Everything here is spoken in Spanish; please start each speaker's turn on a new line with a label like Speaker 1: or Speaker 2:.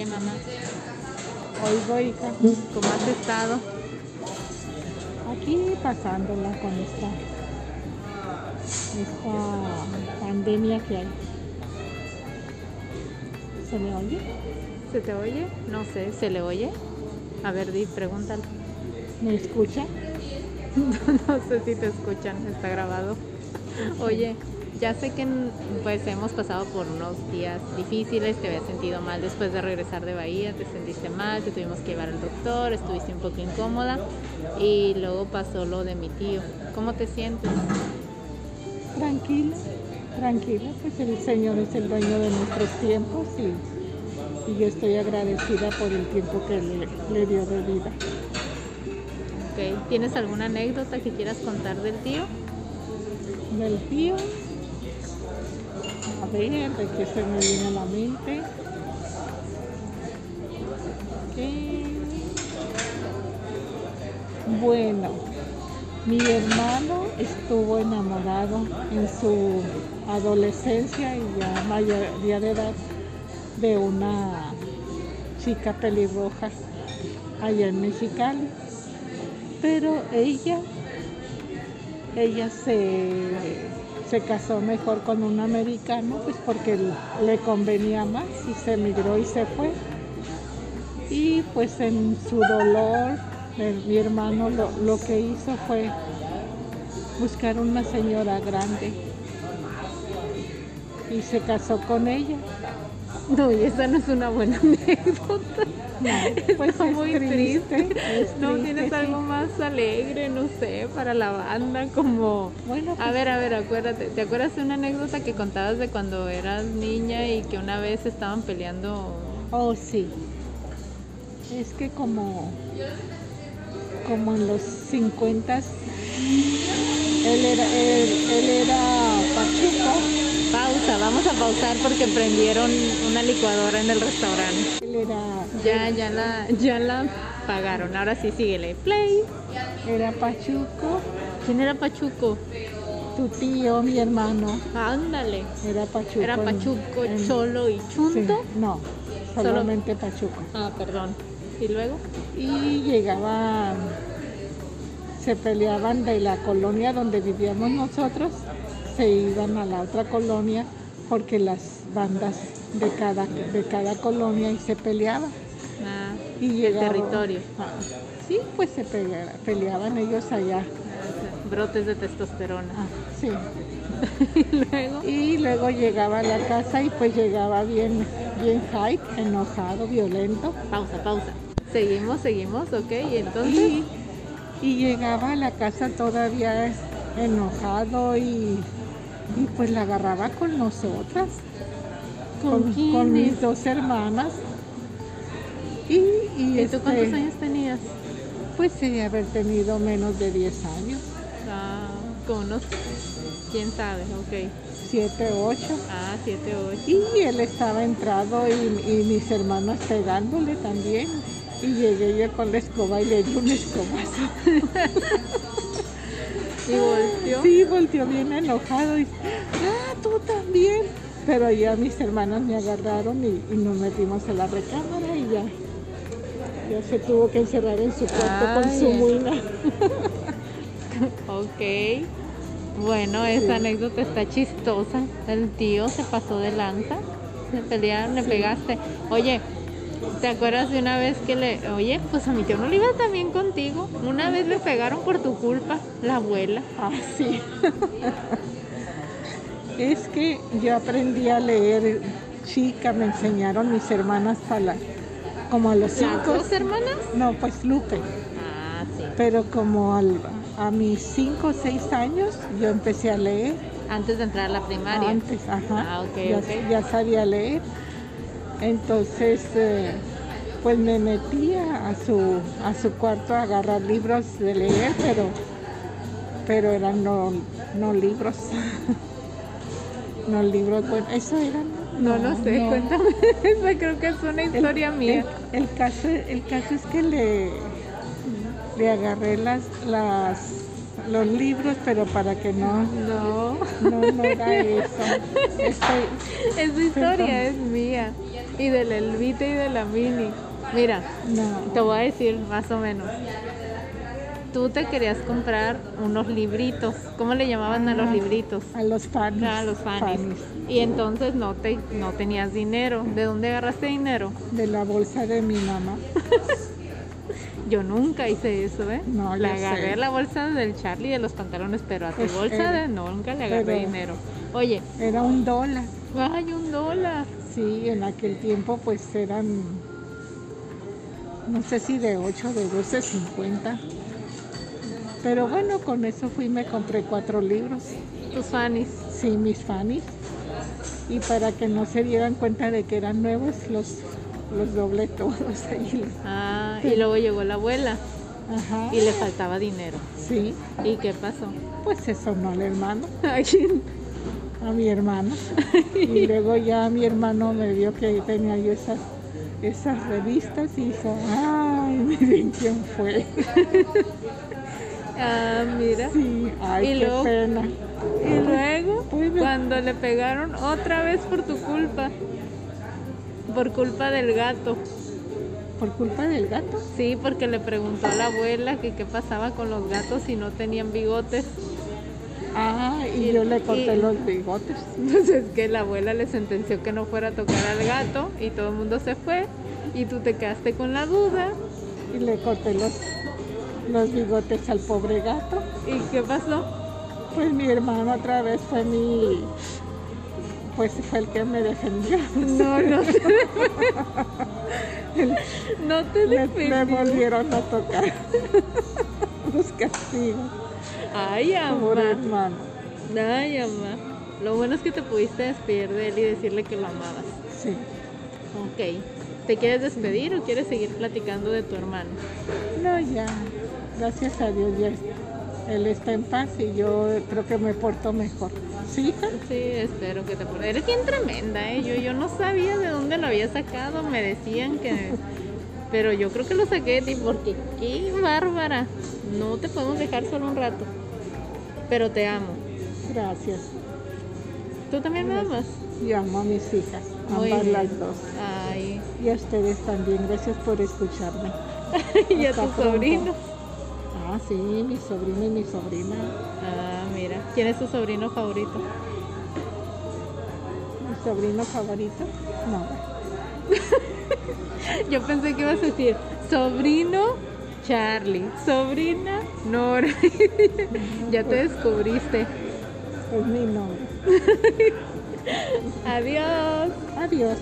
Speaker 1: Oye, mamá,
Speaker 2: Oigo, hija,
Speaker 1: ¿cómo has estado?
Speaker 2: aquí pasándola con esta, esta pandemia que hay. ¿Se me oye?
Speaker 1: ¿Se te oye? No sé, ¿se le oye? A ver, di, pregúntale.
Speaker 2: ¿Me escucha?
Speaker 1: No sé si te escuchan, está grabado. Oye, ya sé que pues hemos pasado por unos días difíciles, te habías sentido mal después de regresar de Bahía, te sentiste mal, te tuvimos que llevar al doctor, estuviste un poco incómoda y luego pasó lo de mi tío. ¿Cómo te sientes?
Speaker 2: Tranquila, tranquila, pues el Señor es el dueño de nuestros tiempos y, y yo estoy agradecida por el tiempo que le, le dio de vida.
Speaker 1: Ok, ¿Tienes alguna anécdota que quieras contar del tío?
Speaker 2: Del tío, a ver, de qué se me viene a la mente. Bueno, mi hermano estuvo enamorado en su adolescencia y ya mayoría de edad de una chica pelirroja allá en Mexicali. Pero ella, ella se, se casó mejor con un americano, pues porque le convenía más y se emigró y se fue. Y pues en su dolor, mi hermano lo, lo que hizo fue buscar una señora grande y se casó con ella.
Speaker 1: No, y esa no es una buena anécdota.
Speaker 2: No, pues es
Speaker 1: muy triste.
Speaker 2: es
Speaker 1: No
Speaker 2: triste,
Speaker 1: tienes algo más alegre, no sé, para la banda, como...
Speaker 2: Bueno,
Speaker 1: A
Speaker 2: pues,
Speaker 1: ver, a ver, acuérdate. ¿Te acuerdas de una anécdota que contabas de cuando eras niña y que una vez estaban peleando?
Speaker 2: Oh, sí. Es que como, como en los 50 él era, él, él era pachuco,
Speaker 1: Pausa, vamos a pausar porque prendieron una licuadora en el restaurante. Ya, ya la, ya la pagaron. Ahora sí, síguele. Play.
Speaker 2: era pachuco,
Speaker 1: ¿Quién era Pachuco?
Speaker 2: tu tío, mi hermano,
Speaker 1: Ándale.
Speaker 2: era pachuco.
Speaker 1: Era Pachuco,
Speaker 2: en-
Speaker 1: Cholo y
Speaker 2: sí,
Speaker 1: Chunto.
Speaker 2: no,
Speaker 1: Solo-
Speaker 2: solamente pachuco.
Speaker 1: Ah, perdón. ¿Y luego?
Speaker 2: y llegaban, se peleaban de la colonia donde vivíamos nosotros, se iban a la otra colonia porque las bandas de cada, de cada colonia y se peleaban.
Speaker 1: Ah,
Speaker 2: Y
Speaker 1: el territorio.
Speaker 2: Ah, sí, pues se pelea- peleaban ellos allá.
Speaker 1: Brotes de testosterona.
Speaker 2: Ah, sí.
Speaker 1: Y luego.
Speaker 2: Y luego llegaba a la casa y pues llegaba bien, bien hype, enojado, violento.
Speaker 1: Pausa, pausa. Seguimos, seguimos, ok. Y entonces.
Speaker 2: Y, y llegaba a la casa todavía enojado y, y pues la agarraba con nosotras,
Speaker 1: ¿Con
Speaker 2: con, con mis dos hermanas. Y, y
Speaker 1: ¿Y tú cuántos
Speaker 2: este,
Speaker 1: años tenías?
Speaker 2: Pues de haber tenido menos de 10 años,
Speaker 1: Ah, con unos. ¿Quién sabe? Ok.
Speaker 2: 7, 8.
Speaker 1: Ah, siete, ocho.
Speaker 2: Y él estaba entrado y, y mis hermanas pegándole también. Y llegué yo con la escoba y le di un escobazo.
Speaker 1: Y volteó.
Speaker 2: Sí, volteó bien enojado y, ah, tú también. Pero ya mis hermanas me agarraron y, y nos metimos a la recámara y ya, ya se tuvo que encerrar en su cuarto con su
Speaker 1: Ay.
Speaker 2: muina.
Speaker 1: Ok. Bueno, esa
Speaker 2: Sí.
Speaker 1: anécdota está chistosa. El tío se pasó de lanza. Se pelearon, le
Speaker 2: Sí.
Speaker 1: pegaste. Oye, ¿te acuerdas de una vez que le... Oye, pues a mi tío no le iba también contigo. Una vez le pegaron por tu culpa, la abuela.
Speaker 2: Ah, sí. es que yo aprendí a leer chica, me enseñaron mis hermanas a la, como a los
Speaker 1: ¿Las
Speaker 2: cinco.
Speaker 1: dos hermanas?
Speaker 2: No, pues Lupe.
Speaker 1: Ah, sí.
Speaker 2: Pero como al- a mis cinco o seis años yo empecé a leer.
Speaker 1: Antes de entrar a la primaria.
Speaker 2: Antes, ajá.
Speaker 1: Ah, ok,
Speaker 2: ya,
Speaker 1: ok.
Speaker 2: ya sabía leer. Entonces, eh, pues me metía a su, a su cuarto a agarrar libros de leer, pero, pero eran no, no libros. no libros, bueno, eso eran.
Speaker 1: No, no sé, cuéntame. Esa creo que es una historia
Speaker 2: el,
Speaker 1: mía.
Speaker 2: El, el caso, el caso es que le, le agarré las, las, los libros, pero para que no,
Speaker 1: No,
Speaker 2: no, no era eso. Estoy-
Speaker 1: esa historia
Speaker 2: Perdón.
Speaker 1: es mía. Y del Elvite y de la Mini. Mira,
Speaker 2: No.
Speaker 1: te voy a decir más o menos. Tú te querías comprar unos libritos. ¿Cómo le llamaban a los
Speaker 2: Ah,
Speaker 1: libritos?
Speaker 2: A los fans.
Speaker 1: A los fanis. Y entonces no te no tenías dinero. ¿De dónde agarraste dinero?
Speaker 2: De la bolsa de mi mamá.
Speaker 1: Yo nunca hice eso, ¿eh?
Speaker 2: No,
Speaker 1: le agarré
Speaker 2: sé.
Speaker 1: la bolsa del Charlie de los pantalones, pero a tu
Speaker 2: Pues,
Speaker 1: bolsa de nunca le agarré dinero. Oye,
Speaker 2: Era un dólar.
Speaker 1: ay, un dólar.
Speaker 2: Sí, en aquel tiempo pues eran, no sé si de 8 de 12.50. Pero bueno, con eso fui y me compré cuatro libros.
Speaker 1: Tus fanis.
Speaker 2: Sí, mis fanis. Y para que no se dieran cuenta de que eran nuevos, los, los doblé todos ahí.
Speaker 1: Ah, y luego llegó la abuela
Speaker 2: Ajá.
Speaker 1: y le faltaba dinero.
Speaker 2: Sí,
Speaker 1: ¿Y qué pasó?
Speaker 2: pues eso no al hermano,
Speaker 1: ¿A
Speaker 2: mi hermano. Y luego ya mi hermano me vio que tenía yo esas, esas revistas y hizo, ay, miren quién fue.
Speaker 1: Ah, mira.
Speaker 2: Sí, ay,
Speaker 1: Y
Speaker 2: qué
Speaker 1: luego-
Speaker 2: pena.
Speaker 1: Y luego,
Speaker 2: Pues me-
Speaker 1: cuando le pegaron otra vez por tu culpa, por culpa del gato.
Speaker 2: ¿Por culpa del gato?
Speaker 1: Sí, porque le preguntó a la abuela que qué pasaba con los gatos si no tenían bigotes.
Speaker 2: Ah, y, yo le corté
Speaker 1: y-
Speaker 2: los bigotes.
Speaker 1: Entonces que la abuela le sentenció que no fuera a tocar al gato y todo el mundo se fue y tú te quedaste con la duda.
Speaker 2: Y le corté los, los bigotes al pobre gato.
Speaker 1: ¿Y qué pasó?
Speaker 2: Pues mi hermano otra vez fue mi... Pues fue el que me defendió.
Speaker 1: No, no te, no te
Speaker 2: Me, me
Speaker 1: defendió.
Speaker 2: volvieron a tocar. Los castigos.
Speaker 1: Ay,
Speaker 2: Pobre
Speaker 1: amá.
Speaker 2: hermano.
Speaker 1: Ay, amá. Lo bueno es que te pudiste despedir de él y decirle que lo amabas.
Speaker 2: Sí.
Speaker 1: Ok. ¿Te quieres despedir o quieres seguir platicando de tu hermano?
Speaker 2: No, ya. Gracias a Dios ya. Él está en paz y yo creo que me porto mejor. ¿Sí, hija?
Speaker 1: Sí, espero que te acuerdes. Eres bien tremenda, ¿eh? Yo, yo no sabía de dónde lo había sacado. Me decían que... Pero yo creo que lo saqué de ti porque qué bárbara. No te podemos dejar solo un rato. Pero te amo.
Speaker 2: Gracias.
Speaker 1: ¿Tú también me amas?
Speaker 2: Yo amo a mis hijas,
Speaker 1: Muy
Speaker 2: ambas
Speaker 1: bien.
Speaker 2: las dos.
Speaker 1: Ay,
Speaker 2: Y a ustedes también, gracias por escucharme.
Speaker 1: y a tu
Speaker 2: pronto.
Speaker 1: sobrino.
Speaker 2: Ah, sí, mi sobrino y mi sobrina.
Speaker 1: Ah, mira. ¿Quién es tu sobrino favorito?
Speaker 2: ¿Mi sobrino favorito? No.
Speaker 1: Yo pensé que ibas a decir sobrino Charlie, sobrina Nora. ya te descubriste.
Speaker 2: Es mi nombre.
Speaker 1: Adiós.
Speaker 2: Adiós.